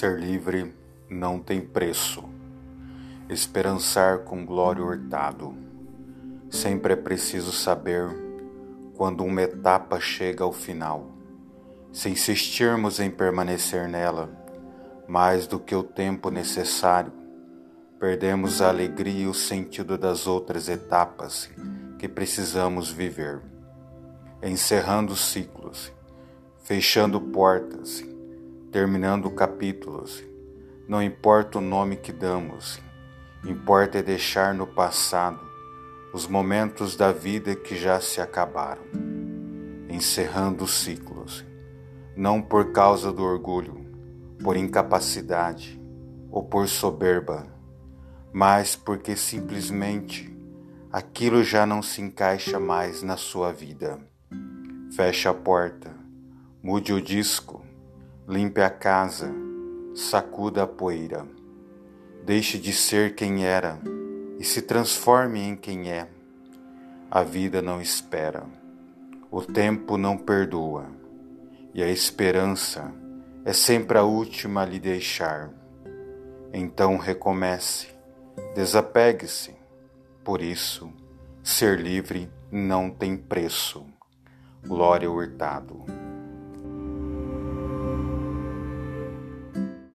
Ser livre não tem preço. Esperançar com glória hurtado. Sempre é preciso saber quando uma etapa chega ao final. Se insistirmos em permanecer nela mais do que o tempo necessário, perdemos a alegria e o sentido das outras etapas que precisamos viver. Encerrando ciclos, fechando portas, terminando capítulos. Não importa o nome que damos, importa é deixar no passado os momentos da vida que já se acabaram, encerrando ciclos, não por causa do orgulho, por incapacidade ou por soberba, mas porque simplesmente aquilo já não se encaixa mais na sua vida. Feche a porta, mude o disco Limpe a casa, sacuda a poeira. Deixe de ser quem era e se transforme em quem é. A vida não espera, o tempo não perdoa e a esperança é sempre a última a lhe deixar. Então recomece, desapegue-se. Por isso, ser livre não tem preço. Glória Hurtado.